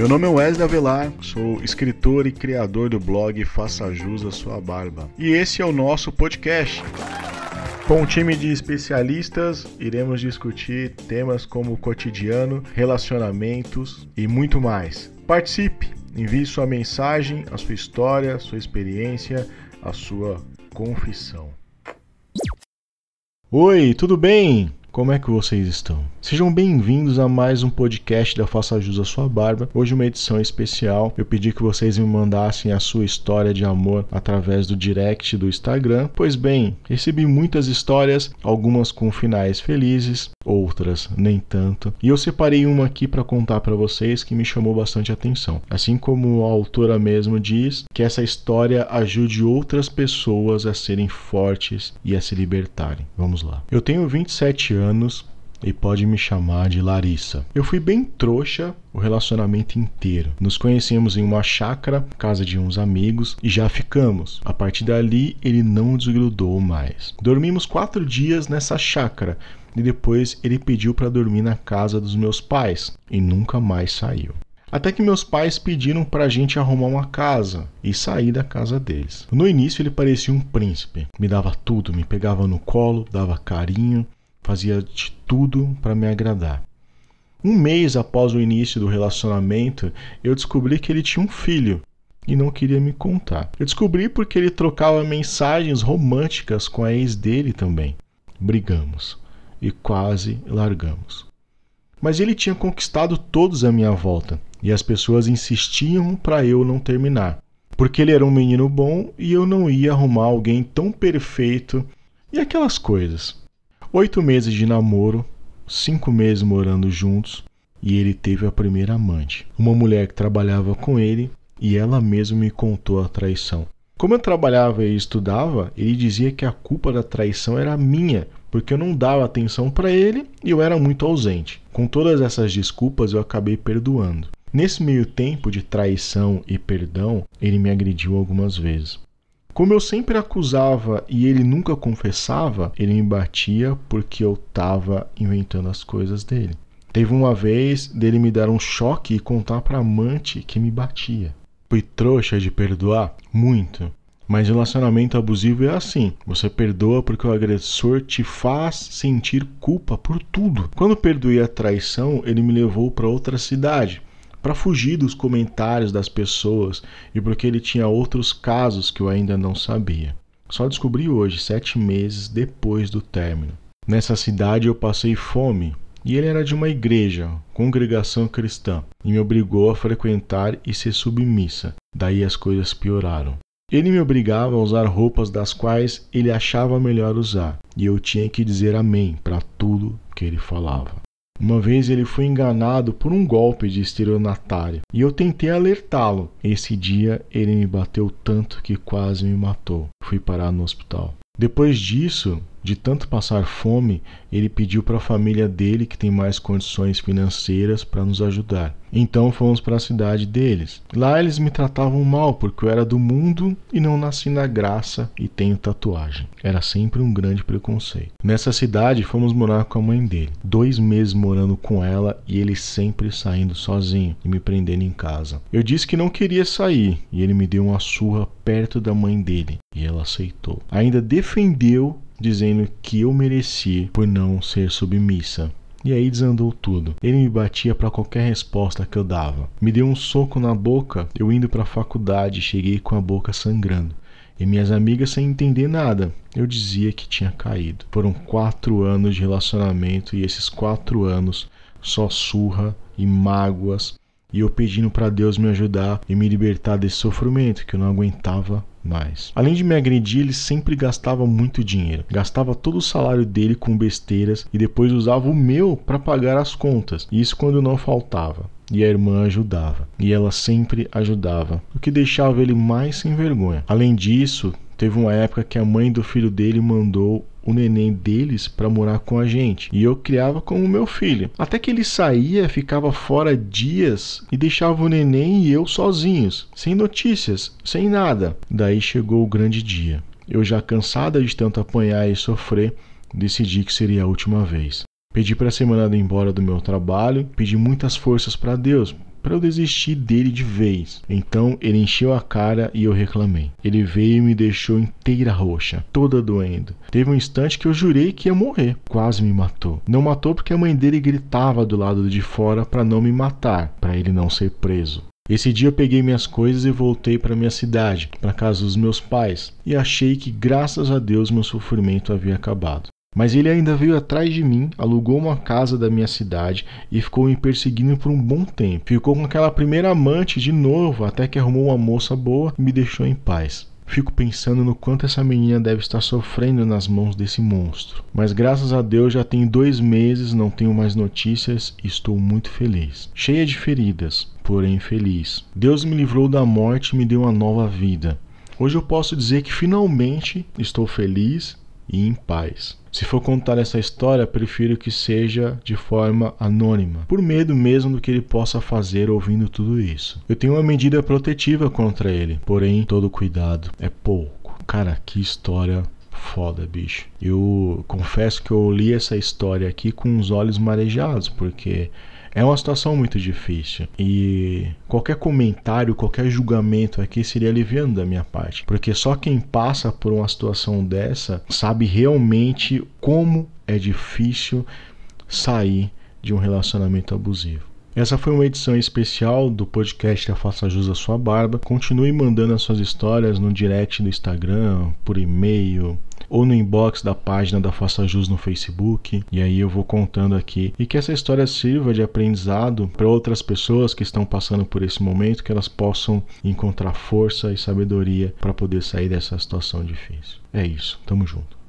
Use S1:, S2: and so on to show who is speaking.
S1: Meu nome é Wesley Avelar, sou escritor e criador do blog Faça Jus à Sua Barba. E esse é o nosso podcast. Com um time de especialistas, iremos discutir temas como cotidiano, relacionamentos e muito mais. Participe, envie sua mensagem, a sua história, a sua experiência, a sua confissão. Oi, tudo bem? Como é que vocês estão? Sejam bem-vindos a mais um podcast da Faça Jus à Sua Barba. Hoje uma edição especial. Eu pedi que vocês me mandassem a sua história de amor através do direct do Instagram. Pois bem, recebi muitas histórias, algumas com finais felizes, outras nem tanto. E eu separei uma aqui para contar para vocês que me chamou bastante atenção. Assim como a autora mesmo diz, que essa história ajude outras pessoas a serem fortes e a se libertarem. Vamos lá. Eu tenho 27 anos e pode me chamar de Larissa. Eu fui bem trouxa o relacionamento inteiro. Nos conhecemos em uma chácara, casa de uns amigos, e já ficamos. A partir dali, ele não desgrudou mais. Dormimos quatro dias nessa chácara e depois ele pediu para dormir na casa dos meus pais e nunca mais saiu. Até que meus pais pediram para a gente arrumar uma casa e sair da casa deles. No início ele parecia um príncipe, me dava tudo, me pegava no colo, dava carinho, fazia de tudo para me agradar. Um mês após o início do relacionamento, eu descobri que ele tinha um filho e não queria me contar. Eu descobri porque ele trocava mensagens românticas com a ex dele também. Brigamos e quase largamos. Mas ele tinha conquistado todos à minha volta e as pessoas insistiam para eu não terminar, porque ele era um menino bom e eu não ia arrumar alguém tão perfeito e aquelas coisas. Oito meses de namoro, cinco meses morando juntos e ele teve a primeira amante, uma mulher que trabalhava com ele e ela mesma me contou a traição. Como eu trabalhava e estudava, ele dizia que a culpa da traição era minha, porque eu não dava atenção para ele e eu era muito ausente. Com todas essas desculpas, eu acabei perdoando. Nesse meio tempo de traição e perdão, ele me agrediu algumas vezes. Como eu sempre acusava e ele nunca confessava, ele me batia porque eu estava inventando as coisas dele. Teve uma vez dele me dar um choque e contar para amante que me batia. Fui trouxa de perdoar? Muito. Mas relacionamento abusivo é assim: você perdoa porque o agressor te faz sentir culpa por tudo. Quando perdoei a traição, ele me levou para outra cidade para fugir dos comentários das pessoas e porque ele tinha outros casos que eu ainda não sabia. Só descobri hoje, sete meses depois do término. Nessa cidade eu passei fome e ele era de uma igreja, congregação cristã, e me obrigou a frequentar e ser submissa. Daí as coisas pioraram. Ele me obrigava a usar roupas das quais ele achava melhor usar, e eu tinha que dizer amém para tudo que ele falava. Uma vez ele foi enganado por um golpe de estelionatário e eu tentei alertá-lo. Esse dia ele me bateu tanto que quase me matou. Fui parar no hospital. Depois disso, de tanto passar fome, ele pediu para a família dele, que tem mais condições financeiras, para nos ajudar. Então fomos para a cidade deles. Lá eles me tratavam mal porque eu era do mundo e não nasci na graça e tenho tatuagem. Era sempre um grande preconceito. Nessa cidade fomos morar com a mãe dele. Dois meses morando com ela e ele sempre saindo sozinho e me prendendo em casa. Eu disse que não queria sair e ele me deu uma surra perto da mãe dele e ela aceitou. Ainda defendeu dizendo que eu mereci por não ser submissa. E aí desandou tudo. Ele me batia para qualquer resposta que eu dava. Me deu um soco na boca, eu indo para a faculdade, cheguei com a boca sangrando. E minhas amigas sem entender nada. Eu dizia que tinha caído. Foram quatro anos de relacionamento e esses quatro anos só surra e mágoas. E eu pedindo para Deus me ajudar e me libertar desse sofrimento que eu não aguentava mais. Além de me agredir, ele sempre gastava muito dinheiro. Gastava todo o salário dele com besteiras e depois usava o meu para pagar as contas. Isso quando não faltava. E a irmã ajudava. E ela sempre ajudava, o que deixava ele mais sem vergonha. Além disso, teve uma época que a mãe do filho dele mandou o neném deles para morar com a gente e eu criava como meu filho. Até que ele saía, ficava fora dias e deixava o neném e eu sozinhos, sem notícias, sem nada. Daí chegou o grande dia. Eu já cansada de tanto apanhar e sofrer, decidi que seria a última vez. Pedi para ser mandado embora do meu trabalho, pedi muitas forças para Deus, para eu desistir dele de vez. Então ele encheu a cara e eu reclamei. Ele veio e me deixou inteira roxa, toda doendo. Teve um instante que eu jurei que ia morrer. Quase me matou. Não matou porque a mãe dele gritava do lado de fora para não me matar, para ele não ser preso. Esse dia eu peguei minhas coisas e voltei para minha cidade, para casa dos meus pais, e achei que graças a Deus meu sofrimento havia acabado. Mas ele ainda veio atrás de mim, alugou uma casa da minha cidade e ficou me perseguindo por um bom tempo. Ficou com aquela primeira amante de novo, até que arrumou uma moça boa e me deixou em paz. Fico pensando no quanto essa menina deve estar sofrendo nas mãos desse monstro. Mas graças a Deus já tem dois meses, não tenho mais notícias e estou muito feliz. Cheia de feridas, porém feliz. Deus me livrou da morte e me deu uma nova vida. Hoje eu posso dizer que finalmente estou feliz e em paz. Se for contar essa história, prefiro que seja de forma anônima, por medo mesmo do que ele possa fazer ouvindo tudo isso. Eu tenho uma medida protetiva contra ele, porém todo cuidado é pouco. Cara, que história foda, bicho. Eu confesso que eu li essa história aqui com os olhos marejados, porque é uma situação muito difícil e qualquer comentário, qualquer julgamento aqui seria aliviando da minha parte, porque só quem passa por uma situação dessa sabe realmente como é difícil sair de um relacionamento abusivo. Essa foi uma edição especial do podcast A Faça Jus à Sua Barba. Continue mandando as suas histórias no direct do Instagram, por e-mail, ou no inbox da página da Faça Jus no Facebook, e aí eu vou contando aqui. E que essa história sirva de aprendizado para outras pessoas que estão passando por esse momento, que elas possam encontrar força e sabedoria para poder sair dessa situação difícil. É isso, tamo junto.